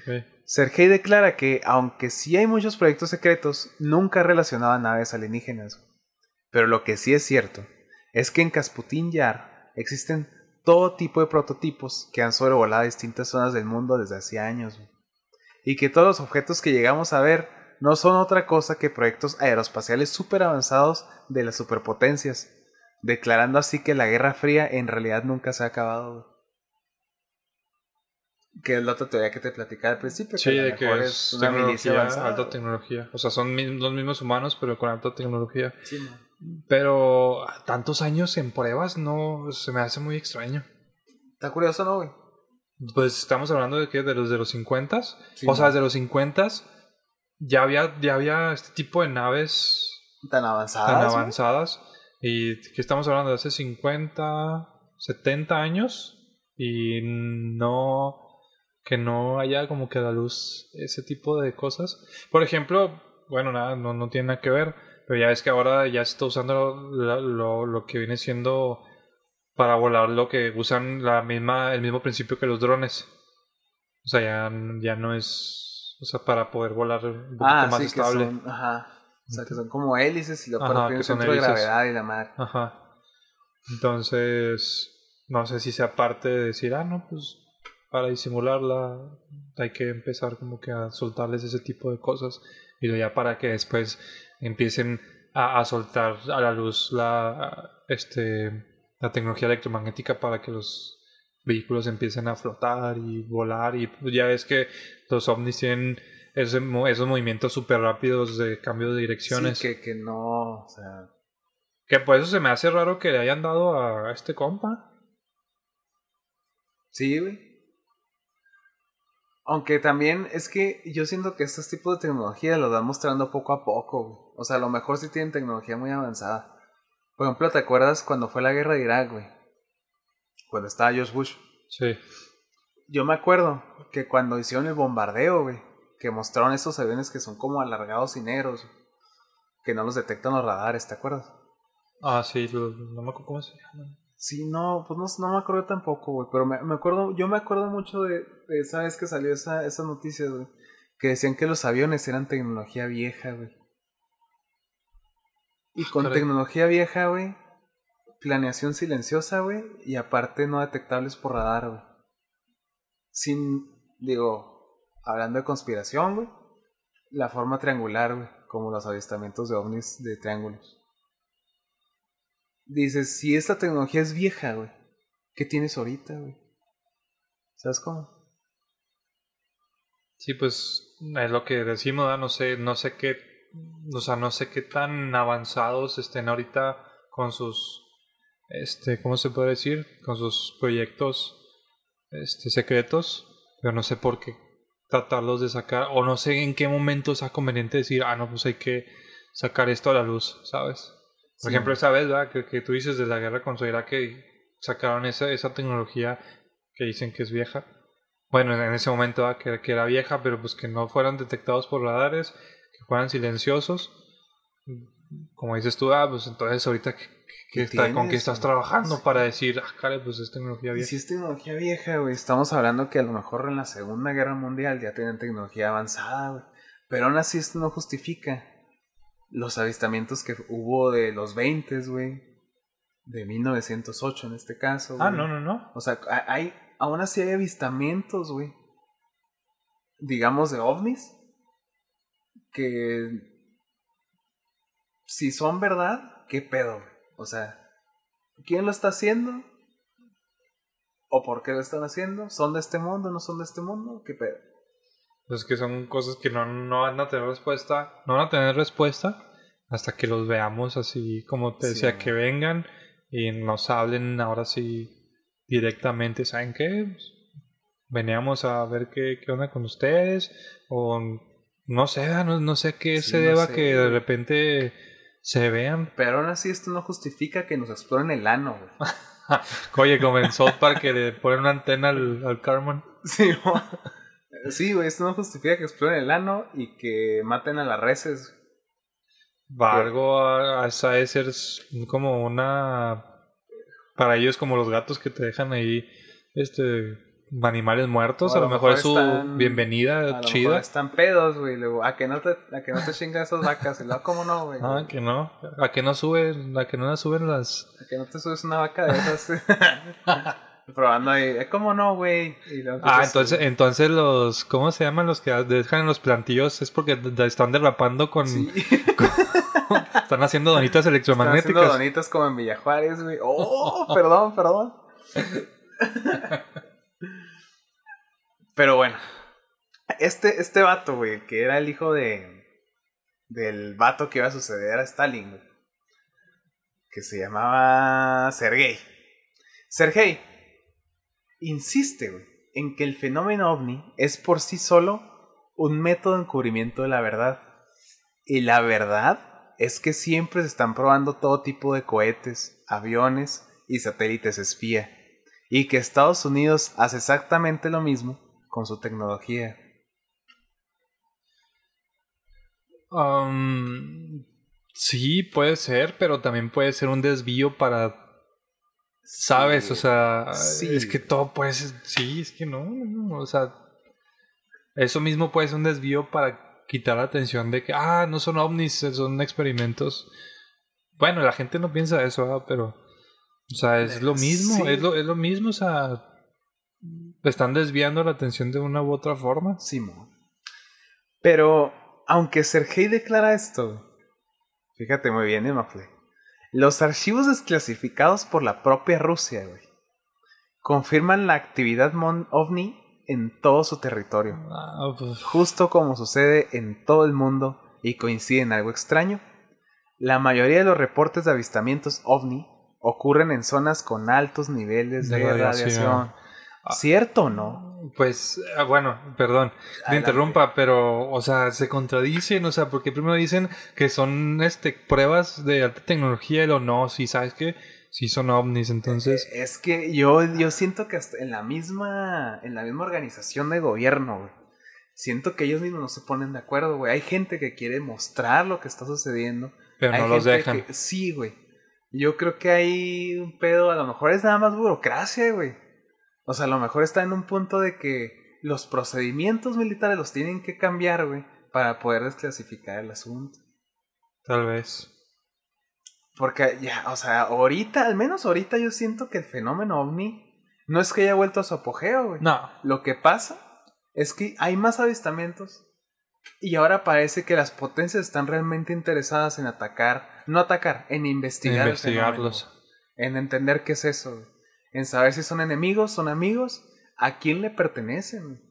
ok. Sergei declara que, aunque sí hay muchos proyectos secretos, nunca relacionaba naves alienígenas. Pero lo que sí es cierto es que en Kasputin Yar existen todo tipo de prototipos que han sobrevolado distintas zonas del mundo desde hace años. Y que todos los objetos que llegamos a ver no son otra cosa que proyectos aeroespaciales súper avanzados de las superpotencias, declarando así que la Guerra Fría en realidad nunca se ha acabado. Que es la otra teoría que te platicaba al principio. Sí, de que es, una tecnología, alta tecnología. O sea, son los mismos humanos, pero con alta tecnología. Sí, Pero tantos años en pruebas no se me hace muy extraño. Está curioso, ¿no, güey? Pues estamos hablando de que de los de los 50 O sea, desde los 50 ya había, ya había este tipo de naves tan avanzadas. Tan avanzadas. Y que estamos hablando de hace 50, 70 años. Y no que no haya como que a la luz ese tipo de cosas. Por ejemplo, bueno, nada, no, no tiene nada que ver, pero ya es que ahora ya se está usando lo, lo, que viene siendo para volar lo que usan la misma, el mismo principio que los drones. O sea, ya, ya no es, o sea, para poder volar un poquito ah, más sí, estable. Que son, ajá. O sea, que son como hélices y lo para un centro de gravedad y la madre. Ajá. Entonces, no sé si sea parte de decir, ah, no, pues para disimularla hay que empezar como que a soltarles ese tipo de cosas y ya para que después empiecen a, soltar a la luz la, este, la tecnología electromagnética para que los vehículos empiecen a flotar y volar y ya ves que los ovnis tienen esos movimientos súper rápidos de cambio de direcciones. Sí, que, que no, o sea... Que por eso se me hace raro que le hayan dado a este compa. Sí, güey. Aunque también es que yo siento que estos tipos de tecnología lo van mostrando poco a poco. O sea, a lo mejor sí tienen tecnología muy avanzada. Por ejemplo, ¿te acuerdas cuando fue la guerra de Irak, güey? Cuando estaba George Bush. Sí. Yo me acuerdo que cuando hicieron el bombardeo, güey, que mostraron esos aviones que son como alargados y negros, que no los detectan los radares, ¿te acuerdas? Ah, sí, no me acuerdo cómo se llama. Sí, no, pues no, no me acuerdo tampoco, güey. Pero me, me, acuerdo, yo me acuerdo mucho de, esa vez que salió esa, esa noticia, güey. Que decían que los aviones eran tecnología vieja, güey. Y con tecnología vieja, güey. Planeación silenciosa, güey. Y aparte no detectables por radar, güey. Sin, digo, hablando de conspiración, güey. La forma triangular, güey. Como los avistamientos de ovnis de triángulos dices, si esta tecnología es vieja, güey, ¿qué tienes ahorita, güey? ¿Sabes cómo? Sí, pues es lo que decimos, no sé, no sé qué, o sea, no sé qué tan avanzados estén ahorita con sus, este, ¿cómo se puede decir? Con sus proyectos, este, secretos, pero no sé por qué tratarlos de sacar, o no sé en qué momento sea conveniente decir, ah, no, pues hay que sacar esto a la luz, ¿sabes? Por ejemplo, esa vez, ¿verdad? Que, que, tú dices de la guerra contra Irak que sacaron esa, esa tecnología que dicen que es vieja. Bueno, en ese momento que, que, era vieja, pero pues que no fueran detectados por radares, que fueran silenciosos. Como dices tú, ah, pues entonces ahorita que, está, con qué estás trabajando para decir, ah, cara, pues es tecnología vieja. Si es tecnología vieja, güey. Estamos hablando que a lo mejor en la Segunda Guerra Mundial ya tenían tecnología avanzada, güey. Pero aún así esto no justifica los avistamientos que hubo de los 20, güey. De 1908 en este caso. Ah, no, no, no. O sea, hay, aún así hay avistamientos, güey. Digamos de ovnis. Que... Si son verdad, ¿qué pedo? O sea, ¿quién lo está haciendo? ¿O por qué lo están haciendo? ¿Son de este mundo? ¿No son de este mundo? ¿Qué pedo? Pues que son cosas que no, no van a tener respuesta. No van a tener respuesta hasta que los veamos así, como te decía, que vengan y nos hablen ahora sí directamente. ¿Saben qué? Pues, veníamos a ver qué, qué onda con ustedes. O no sé, no, no sé qué se deba que de repente se vean. Pero aún así esto no justifica que nos exploren el ano. Oye, como en South Park que le ponen una antena al, al Carmen. Sí, Sí, güey, esto no justifica que exploren el ano y que maten a las reses. Algo a, a ser como una. Para ellos, como los gatos que te dejan ahí este animales muertos. a, lo mejor, es su bienvenida a chida. están pedos, güey. Luego, a que no te, a que no te chingan esas vacas. Y luego, ¿cómo no, güey? Ah, que no. A que no suben, a que no suben las. A que no te subes una vaca de esas. Probando ahí, "Eh, ¿cómo no, güey? Ah, entonces, entonces los, ¿cómo se llaman los que dejan en los plantillos? Es porque están derrapando con, Sí. están haciendo donitas Están haciendo electromagnéticas. donitas como en Villa Juárez, güey. Oh, perdón, perdón. Pero bueno. Este, este vato, güey, que era el hijo de. Del vato que iba a suceder a Stalin, güey. Que se llamaba. Sergei. Sergei insiste, en que el fenómeno ovni es por sí solo un método de encubrimiento de la verdad. Y la verdad es que siempre se están probando todo tipo de cohetes, aviones y satélites espía. Y que Estados Unidos hace exactamente lo mismo con su tecnología. Sí, puede ser, pero también puede ser un desvío para, ¿sabes? Sí, o sea, sí. es que todo puede ser, sí, es que no, no, o sea, eso mismo puede ser un desvío para quitar la atención de que, ah, no son ovnis, son experimentos. Bueno, la gente no piensa eso, pero, o sea, es lo mismo, Sí. es, lo, es lo mismo, o sea, están desviando la atención de una u otra forma. Simón. Pero, aunque Sergei declara esto, fíjate muy bien, ¿eh, Mafle? Los archivos desclasificados por la propia Rusia, güey, confirman la actividad mon- ovni en todo su territorio. Ah, pues, Justo como sucede en todo el mundo y coincide en algo extraño, la mayoría de los reportes de avistamientos ovni ocurren en zonas con altos niveles de, De radiación. radiación. Ah. ¿Cierto o no? Pues, ah, bueno, perdón, te Adelante. interrumpa, pero, o sea, se contradicen, o sea, porque primero dicen que son, este, pruebas de alta tecnología y lo no, si sabes que sí son ovnis, entonces, Es que yo, yo siento que hasta en la misma, en la misma organización de gobierno, güey. Siento que ellos mismos no se ponen de acuerdo, güey. Hay gente que quiere mostrar lo que está sucediendo. pero Hay no los dejan. que- sí, güey. Yo creo que hay un pedo, a lo mejor es nada más burocracia, güey. O sea, a lo mejor está en un punto de que los procedimientos militares los tienen que cambiar, güey, para poder desclasificar el asunto. Tal vez. Porque ya, o sea, ahorita, al menos ahorita yo siento que el fenómeno ovni no es que haya vuelto a su apogeo, güey. No, Lo que pasa es que hay más avistamientos y ahora parece que las potencias están realmente interesadas en atacar, no atacar, en investigar el investigarlos. fenómeno, en entender qué es eso, güey. En saber si son enemigos, son amigos, a quién le pertenecen.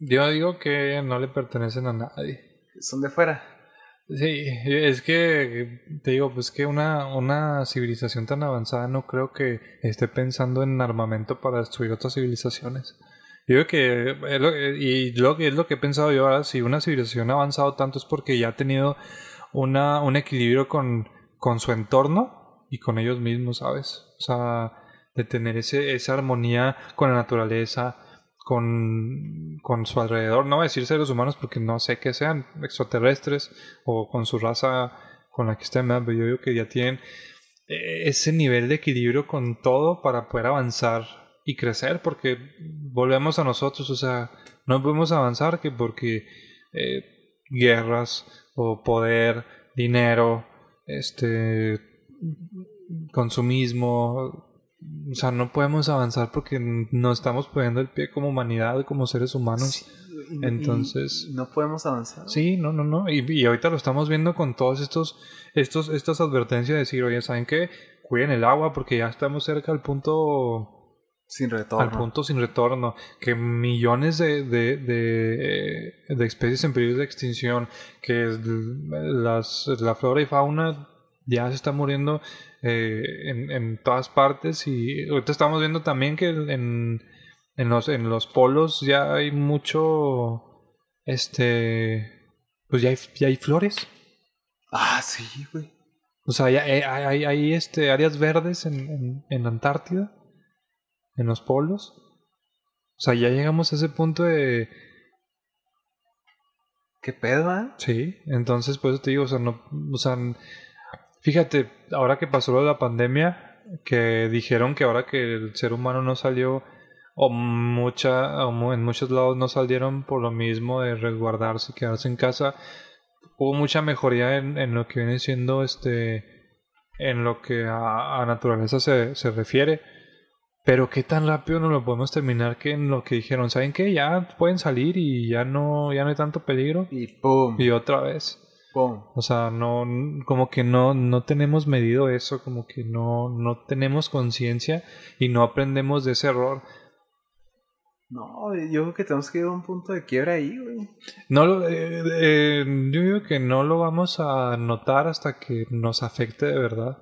Yo digo que no le pertenecen a nadie. Son de fuera. Sí, es que te digo, pues que una, una civilización tan avanzada no creo que esté pensando en armamento para destruir otras civilizaciones. Yo creo que, es lo- y lo que es lo que he pensado yo ahora, si una civilización ha avanzado tanto es porque ya ha tenido una, un equilibrio con, con su entorno y con ellos mismos, ¿sabes? O sea, de tener ese, esa armonía con la naturaleza, con, con su alrededor, no voy a decir seres humanos porque no sé que sean extraterrestres o con su raza con la que estén, pero yo digo que ya tienen eh, ese nivel de equilibrio con todo para poder avanzar y crecer, porque volvemos a nosotros, o sea, no podemos avanzar que porque eh, guerras o poder, dinero, este consumismo, o sea, no podemos avanzar porque no estamos poniendo el pie como humanidad, como seres humanos. Sí, y- y- Entonces- y no podemos avanzar. Sí, no, no, no. Y, y ahorita lo estamos viendo con todos estos, estos, estas advertencias de decir, oye, ¿saben qué? Cuiden el agua porque ya estamos cerca al punto, Sin retorno. al punto sin retorno. Que millones de, de, de, de especies en peligro de extinción, que las, la flora y fauna ya se está muriendo eh, en, en todas partes y ahorita estamos viendo también que en, en los en los polos ya hay mucho este pues ya hay, ya hay flores Ah, sí, güey. o sea ya hay, hay, hay- este áreas verdes en, en, la Antártida en los polos o sea ya llegamos a ese punto de ¿Qué pedo, ah? Sí, entonces por eso te digo, o sea, no, o sea, fíjate, ahora que pasó lo de la pandemia, que dijeron que ahora que el ser humano no salió, o mucha, o en muchos lados no salieron por lo mismo de resguardarse y quedarse en casa, hubo mucha mejoría en, en lo que viene siendo este en lo que a, a naturaleza se, se refiere. Pero qué tan rápido no lo podemos terminar que en lo que dijeron, ¿saben qué? Ya pueden salir y ya no, ya no hay tanto peligro. Y pum, Y otra vez. O sea, no, como que no, no tenemos medido eso, como que no, no tenemos conciencia y no aprendemos de ese error. No, yo creo que tenemos que ir a un punto de quiebra ahí, güey. No lo, eh, eh, yo digo que no lo vamos a notar hasta que nos afecte de verdad.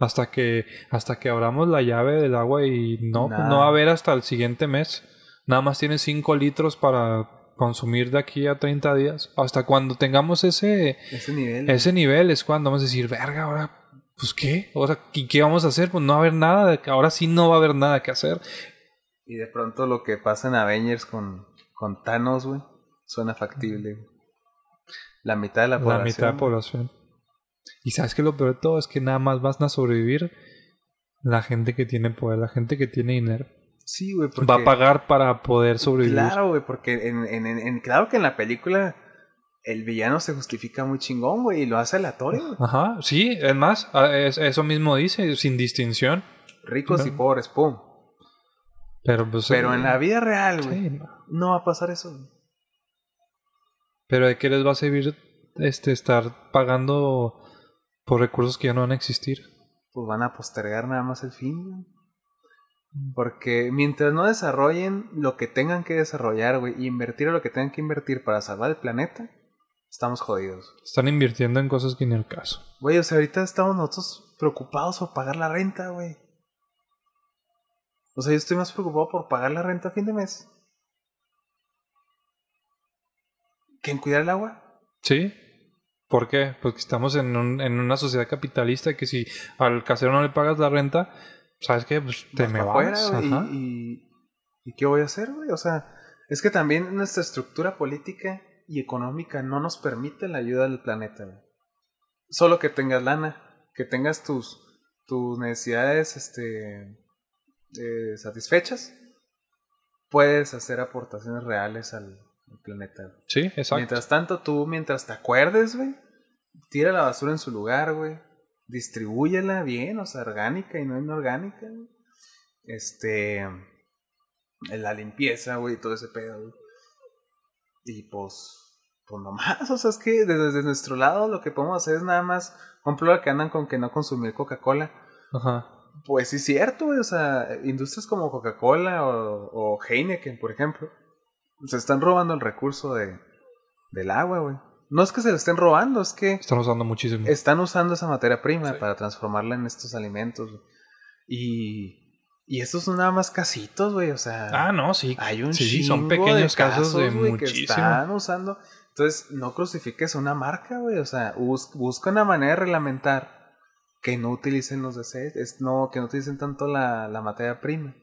Hasta que, hasta que abramos la llave del agua y no, Nah. no va a haber hasta el siguiente mes. Nada más tienes 5 litros para consumir de aquí a 30 días. Hasta cuando tengamos ese, Ese nivel. ese nivel es cuando vamos a decir, verga, ahora, pues qué, ahora, ¿y qué vamos a hacer? Pues no va a haber nada, de- ahora sí no va a haber nada que hacer. Y de pronto lo que pasa en Avengers con, con Thanos, güey, suena factible. La mitad de la La población. mitad de la población. Y sabes que lo peor de todo es que nada más van a sobrevivir la gente que tiene poder, la gente que tiene dinero. Sí, güey, porque... Va a pagar para poder sobrevivir. Claro, güey, porque en, en, en- en- claro que en la película el villano se justifica muy chingón, güey, y lo hace aleatorio, güey. Ajá, sí, es más, a- es- eso mismo dice, sin distinción. Ricos y pobres, pum. Pero pues. Pero eh, en la vida real, güey, sí, no. va a pasar eso. Pero de qué les va a servir este estar pagando por recursos que ya no van a existir. Pues van a postergar nada más el fin, güey. Porque mientras no desarrollen lo que tengan que desarrollar, güey, y invertir lo que tengan que invertir para salvar el planeta, estamos jodidos. Están invirtiendo en cosas que ni el caso. Güey, o sea, ahorita estamos nosotros preocupados por pagar la renta, güey. O sea, yo estoy más preocupado por pagar la renta a fin de mes. ¿Que en cuidar el agua? ¿Sí? ¿Por qué? Porque estamos en, un- en una sociedad capitalista que si al casero no le pagas la renta, ¿sabes qué? Pues te me vas. afuera, güey, ajá. y, y, ¿y qué voy a hacer, güey? O sea, es que también nuestra estructura política y económica no nos permite la ayuda del planeta, güey. Solo que tengas lana, que tengas tus, tus necesidades este, eh, satisfechas, puedes hacer aportaciones reales al, al planeta. güey. Sí, exacto. Mientras tanto, tú, mientras te acuerdes, güey, tira la basura en su lugar, güey. Distribúyela bien, o sea, orgánica y no inorgánica, güey. Este. La limpieza, güey, todo ese pedo, güey. Y pues. Pues nomás, o sea, es que desde, desde nuestro lado lo que podemos hacer es nada más. Lo que andan con que no consumir Coca-Cola. Ajá. Pues sí, es cierto, güey. O sea, industrias como Coca-Cola o, o Heineken, por ejemplo, se están robando el recurso de, del agua, güey. No es que se lo estén robando, es que Están usando muchísimo. están usando esa materia prima Sí. para transformarla en estos alimentos. Y, y estos son nada más casitos, güey. O sea, Ah, no, sí. hay un sí, chingo son pequeños de casos, de güey, que muchísimo. están usando. Entonces, no crucifiques una marca, güey. O sea, bus- busca una manera de reglamentar que no utilicen los desechos, no, que no utilicen tanto la, la materia prima.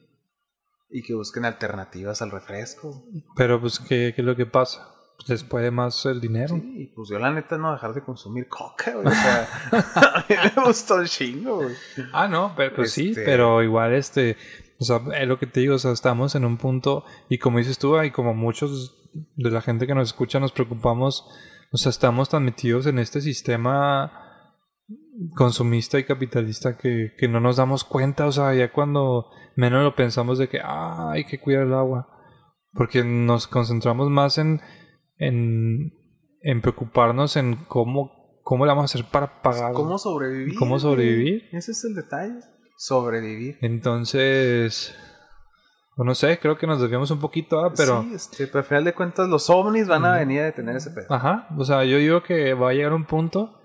Y que busquen alternativas al refresco. Pero pues, ¿qué, qué es lo que pasa? Pues, les puede más el dinero. Sí, pues yo la neta no dejar de consumir coca, güey. O sea, a mí me gustó un chingo, güey. Ah, no, pero pues sí, Este- pero igual este, o sea, es lo que te digo, o sea, estamos en un punto y como dices tú, y como muchos de la gente que nos escucha nos preocupamos, o sea, estamos tan metidos en este sistema consumista y capitalista que, que no nos damos cuenta, o sea, ya cuando menos lo pensamos de que, ah, hay que cuidar el agua, porque nos concentramos más en, en, en preocuparnos en cómo, cómo le vamos a hacer para pagar. ¿Cómo sobrevivir? ¿Cómo sobrevivir? Ese es el detalle. Sobrevivir. Entonces, no sé, creo que nos desviamos un poquito, ¿ah? pero... Sí, este, pero al final de cuentas los ovnis van a venir a detener ese pedo. Ajá, o sea, yo digo que va a llegar un punto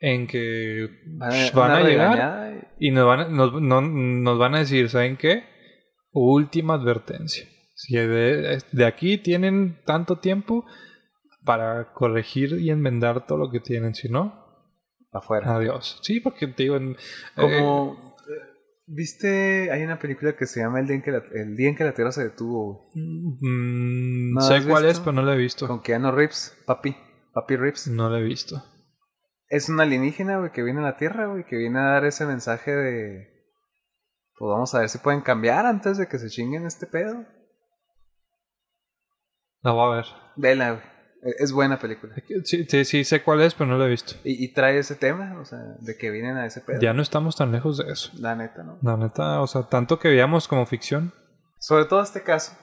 en que Van a llegar y- y nos van a, nos, no- nos van a decir, ¿saben qué? Última advertencia. Si de, de aquí tienen tanto tiempo para corregir y enmendar todo lo que tienen, si no, afuera. adiós. Sí, porque te digo, en- eh, Como... ¿Viste? Hay una película que se llama El día en que la, el día en que la Tierra se detuvo, güey. mm, ¿No sé cuál es, pero no lo he visto. Con Keanu Reeves, papi. Papi Reeves. No lo he visto. Es un alienígena, güey, que viene a la Tierra, güey, que viene a dar ese mensaje de... Pues vamos a ver si pueden cambiar antes de que se chinguen este pedo. La voy a ver. Vela, güey. E- Es buena película. Sí, sí, sí sé cuál es, pero no lo he visto. Y, y trae ese tema, o sea, de que vienen a ese pedo. Ya no estamos tan lejos de eso. La neta, ¿no? La neta, o sea, tanto que veíamos como ficción. Sobre todo este caso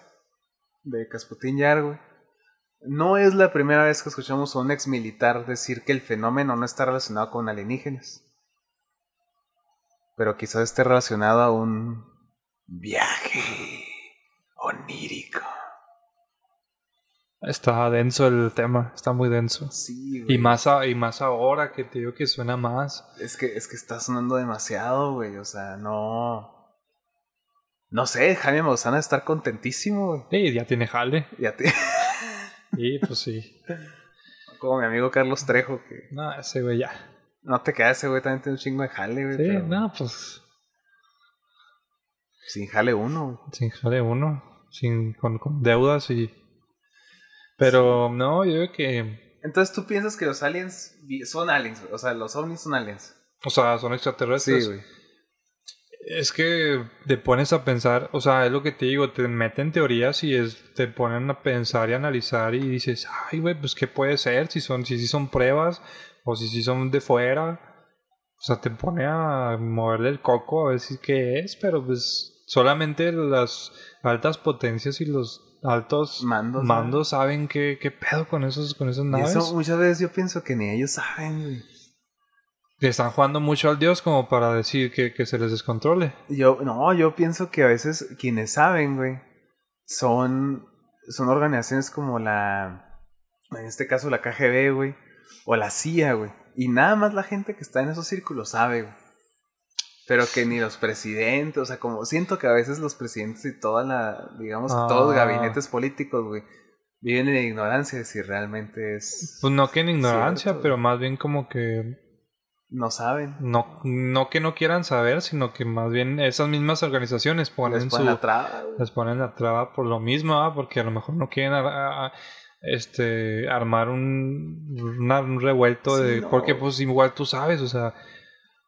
de Casputín Yar, güey. No es la primera vez que escuchamos a un ex militar decir que el fenómeno no está relacionado con alienígenas. Pero quizás esté relacionado a un viaje onírico. Está denso el tema, está muy denso. Sí, güey. Y más, a- y más ahora que te digo que suena más. Es que, es que está sonando demasiado, güey. O sea, no. No sé, Jaime Maussan a estar contentísimo, güey. Sí, ya tiene jale. Ya te... Y pues sí. Como mi amigo Carlos Trejo, que No, ese güey ya. no te queda ese güey, también tiene un chingo de jale, güey. Sí, pero no, pues Sin jale uno, güey. sin jale uno. Sin, con, con deudas y. Pero no, yo creo que. Entonces tú piensas que los aliens son aliens. O sea, los ovnis son aliens. O sea, son extraterrestres. Sí, güey. Es que te pones a pensar, o sea, es lo que te digo, te meten teorías y es, te ponen a pensar y analizar y dices, ay, güey, pues qué puede ser, si son, si, si son pruebas o si, si son de fuera. O sea, te pone a moverle el coco a ver si qué es, pero pues solamente las altas potencias y los altos Mandos, saben qué, qué pedo con esos, con esas Y naves. eso muchas veces yo pienso que ni ellos saben, güey. Que están jugando mucho al dios como para decir que, que se les descontrole. Yo, no, yo pienso que a veces quienes saben, güey, son, son organizaciones como la, en este caso la KGB, güey, o la CIA, güey. Y nada más la gente que está en esos círculos sabe, güey. Pero que ni los presidentes, o sea, como siento que a veces los presidentes y toda la, digamos, que todos los Ah. gabinetes políticos, güey, viven en ignorancia de si realmente es... Pues no que en ignorancia, Cierto. pero más bien como que No saben. no, no que no quieran saber, sino que más bien esas mismas organizaciones ponen Les su ponen la traba, güey. les ponen la traba por lo mismo, ¿ah? porque a lo mejor no quieren a- a- este armar un, una- un revuelto Sí, de no. porque pues igual tú sabes, o sea,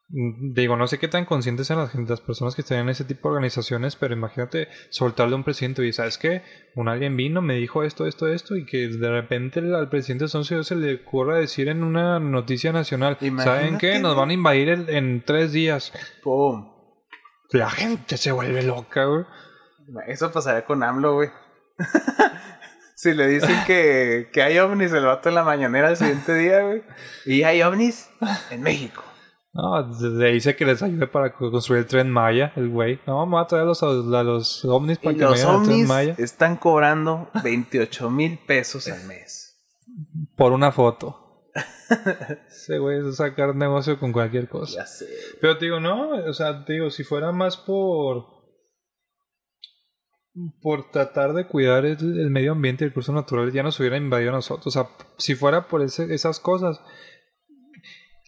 digo, no sé qué tan conscientes sean las, personas que estén en ese tipo de organizaciones, pero imagínate soltarle a un presidente y sabes qué, un alguien vino, me dijo esto, esto, esto, y que de repente al presidente Soncio se le ocurra decir en una noticia nacional, ¿saben qué? Nos van a invadir el- en tres días. Pum. La gente se vuelve loca, güey. Eso pasaría con AMLO, güey. si le dicen que, que hay ovnis, el vato en la mañanera el siguiente día, güey. Y hay ovnis en México. No, le dice que les ayude para co- construir el tren Maya, el güey. No, vamos a traer a los, a los ovnis para Y que los vayan al tren ovnis Maya están cobrando 28 mil pesos al mes. por una foto. Ese güey es sacar negocio con cualquier cosa. Ya sé. Pero te digo, no, o sea, te digo, si fuera más por por tratar de cuidar el, el medio ambiente y recursos naturales, ya nos hubiera invadido a nosotros. O sea, si fuera por ese- esas cosas,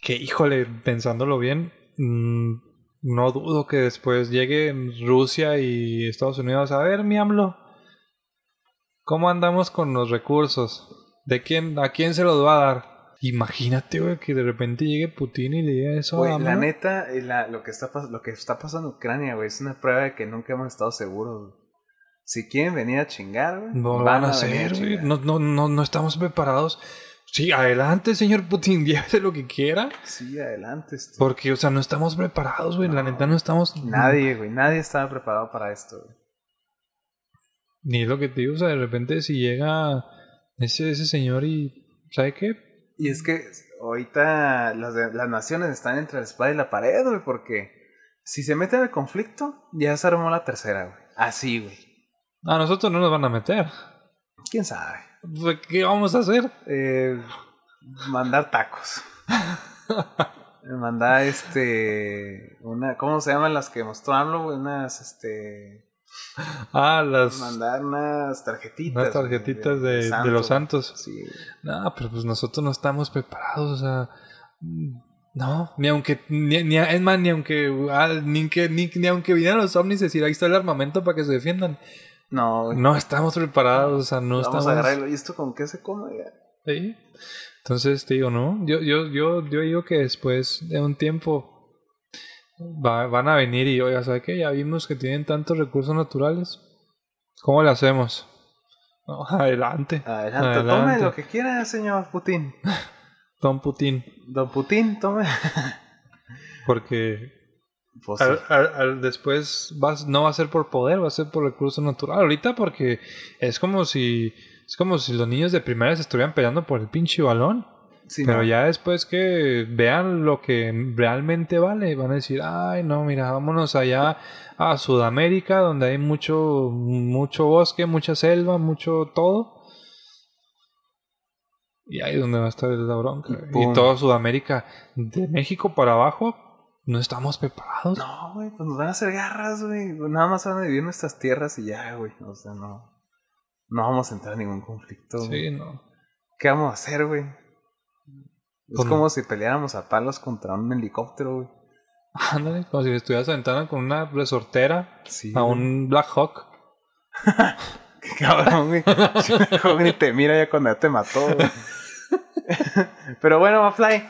que híjole, pensándolo bien, mm, no dudo que después llegue Rusia y Estados Unidos a ver, mi AMLO, ¿cómo andamos con los recursos? ¿De quién, a quién se los va a dar? Imagínate, güey, que de repente llegue Putin y le diga eso Güey, a la neta, eh, la- lo, que está, lo que está pasando en Ucrania, güey, es una prueba de que nunca hemos estado seguros. güey. Si quieren venir a chingar, güey, No van a venir hacer, güey. No, no, no, no estamos preparados. Sí, adelante, señor Putin, llévese lo que quiera. Sí, adelante. este. Porque, o sea, no estamos preparados, güey. La No. neta no estamos. Nadie, güey, nadie estaba preparado para esto, güey. Ni lo que te digo, o sea, de repente si llega ese, ese señor y. ¿Sabe qué? Y es que ahorita las, las naciones están entre la espada y la pared, güey, porque si se meten en el conflicto, ya se armó la tercera, güey. Así, güey. A nosotros no nos van a meter. ¿Quién sabe? Pues, ¿Qué vamos a hacer? Eh, mandar tacos. mandar, este... Una, ¿Cómo se llaman las que mostró AMLO? Unas, este... Ah, las, Mandar unas tarjetitas. unas tarjetitas de, de los santos. Sí. No, pero pues nosotros no estamos preparados, o sea. mm, No, ni aunque. Ni, ni- es más, ni aunque. ah, ni, que, ni, ni aunque vinieran los ovnis decir ahí está el armamento para que se defiendan. No, güey. No estamos preparados, o sea, no Vamos estamos. a agarrarlo. ¿Y esto con qué se come? Sí. Entonces te digo, no. Yo, yo, yo, yo digo que después de un tiempo va- van a venir y, oiga, ¿sabe qué? Ya vimos que tienen tantos recursos naturales. ¿Cómo le hacemos? No, adelante. Adelante, tome lo que quiera, señor Putin. Don Putin. Don Putin, tome. Porque Pues al- sí. al- al- después vas, no va a ser por poder, va a ser por recurso natural. Ahorita porque es como si es como si los niños de primaria se estuvieran peleando por el pinche balón. Sí, Pero no. ya después que vean lo que realmente vale, van a decir, ay, no, mira, vámonos allá a Sudamérica, donde hay mucho, mucho bosque, mucha selva, mucho todo. Y ahí es donde va a estar la bronca. Y todo Sudamérica, de México para abajo, no estamos preparados. No, güey, pues nos van a hacer garras, güey. Nada más van a vivir nuestras tierras y ya, güey. O sea, no. No vamos a entrar en ningún conflicto. güey. Sí, no. ¿Qué vamos a hacer, güey? Es Pues no. como si peleáramos a palos contra un helicóptero, güey. Ándale, como si estuvieras aventando con una resortera Sí. a güey. un Black Hawk. Qué cabrón, güey. Mejor ni te mira ya cuando ya te mató, güey. Pero bueno, Mafly.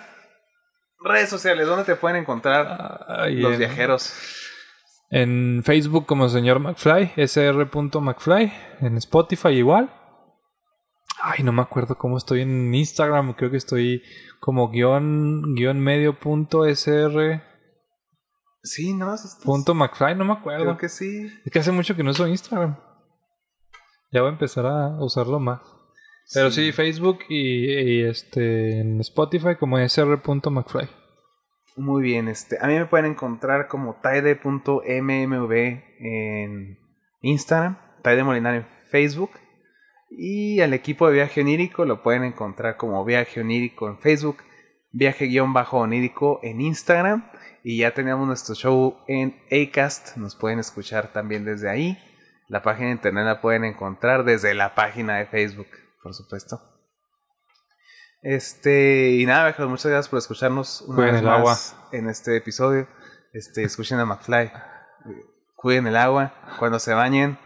Redes sociales, ¿dónde te pueden encontrar Ay, los en- viajeros? En Facebook como señor McFly, sr.mcfly. En Spotify igual. Ay, no me acuerdo cómo estoy en Instagram. Creo que estoy como guion, guion medio punto sr Sí, no, estás- punto McFly. No me acuerdo. Creo que sí. Es que hace mucho que no uso Instagram. Ya voy a empezar a usarlo más. Pero sí, Facebook y, y, este en Spotify como sr.mcfly. Muy bien, este, a mí me pueden encontrar como taide.mmv en Instagram, Taide Molinar en Facebook y al equipo de Viaje Onírico lo pueden encontrar como Viaje Onírico en Facebook, Viaje-Onírico en Instagram y ya tenemos nuestro show en Acast, nos pueden escuchar también desde ahí. La página de internet la pueden encontrar desde la página de Facebook, por supuesto. Este, y nada, viajeros, muchas gracias por escucharnos una Cuiden vez el más en este episodio. Este, escuchen a McFly. Cuiden el agua. Cuando se bañen,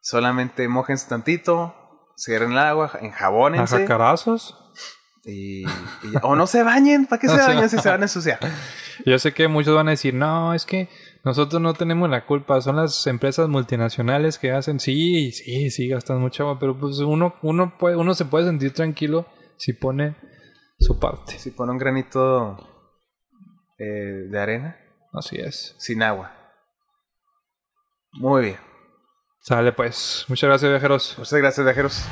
solamente mojense tantito. Cierren el agua, A enjabónense. jacarazos. Y, y o no se bañen. ¿Para qué se bañan si se van a ensuciar? Yo sé que muchos van a decir, no, es que nosotros no tenemos la culpa, son las empresas multinacionales que hacen, sí, sí, sí, gastan mucha agua, pero pues uno, uno, puede, uno se puede sentir tranquilo si pone su parte. Si pone un granito eh, de arena Así es. sin agua. Muy bien. Sale pues. Muchas gracias viajeros. Muchas gracias, viajeros.